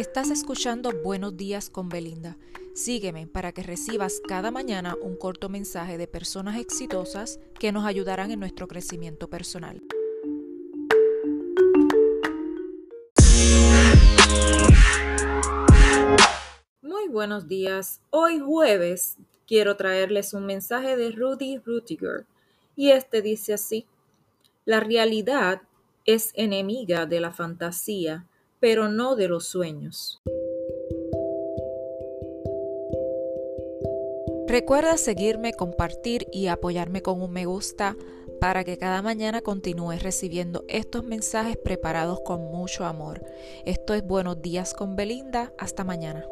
Estás escuchando Buenos días con Belinda. Sígueme para que recibas cada mañana un corto mensaje de personas exitosas que nos ayudarán en nuestro crecimiento personal. Muy buenos días. Hoy jueves quiero traerles un mensaje de Rudy Rutiger y este dice así. La realidad es enemiga de la fantasía pero no de los sueños. Recuerda seguirme, compartir y apoyarme con un me gusta para que cada mañana continúes recibiendo estos mensajes preparados con mucho amor. Esto es Buenos días con Belinda. Hasta mañana.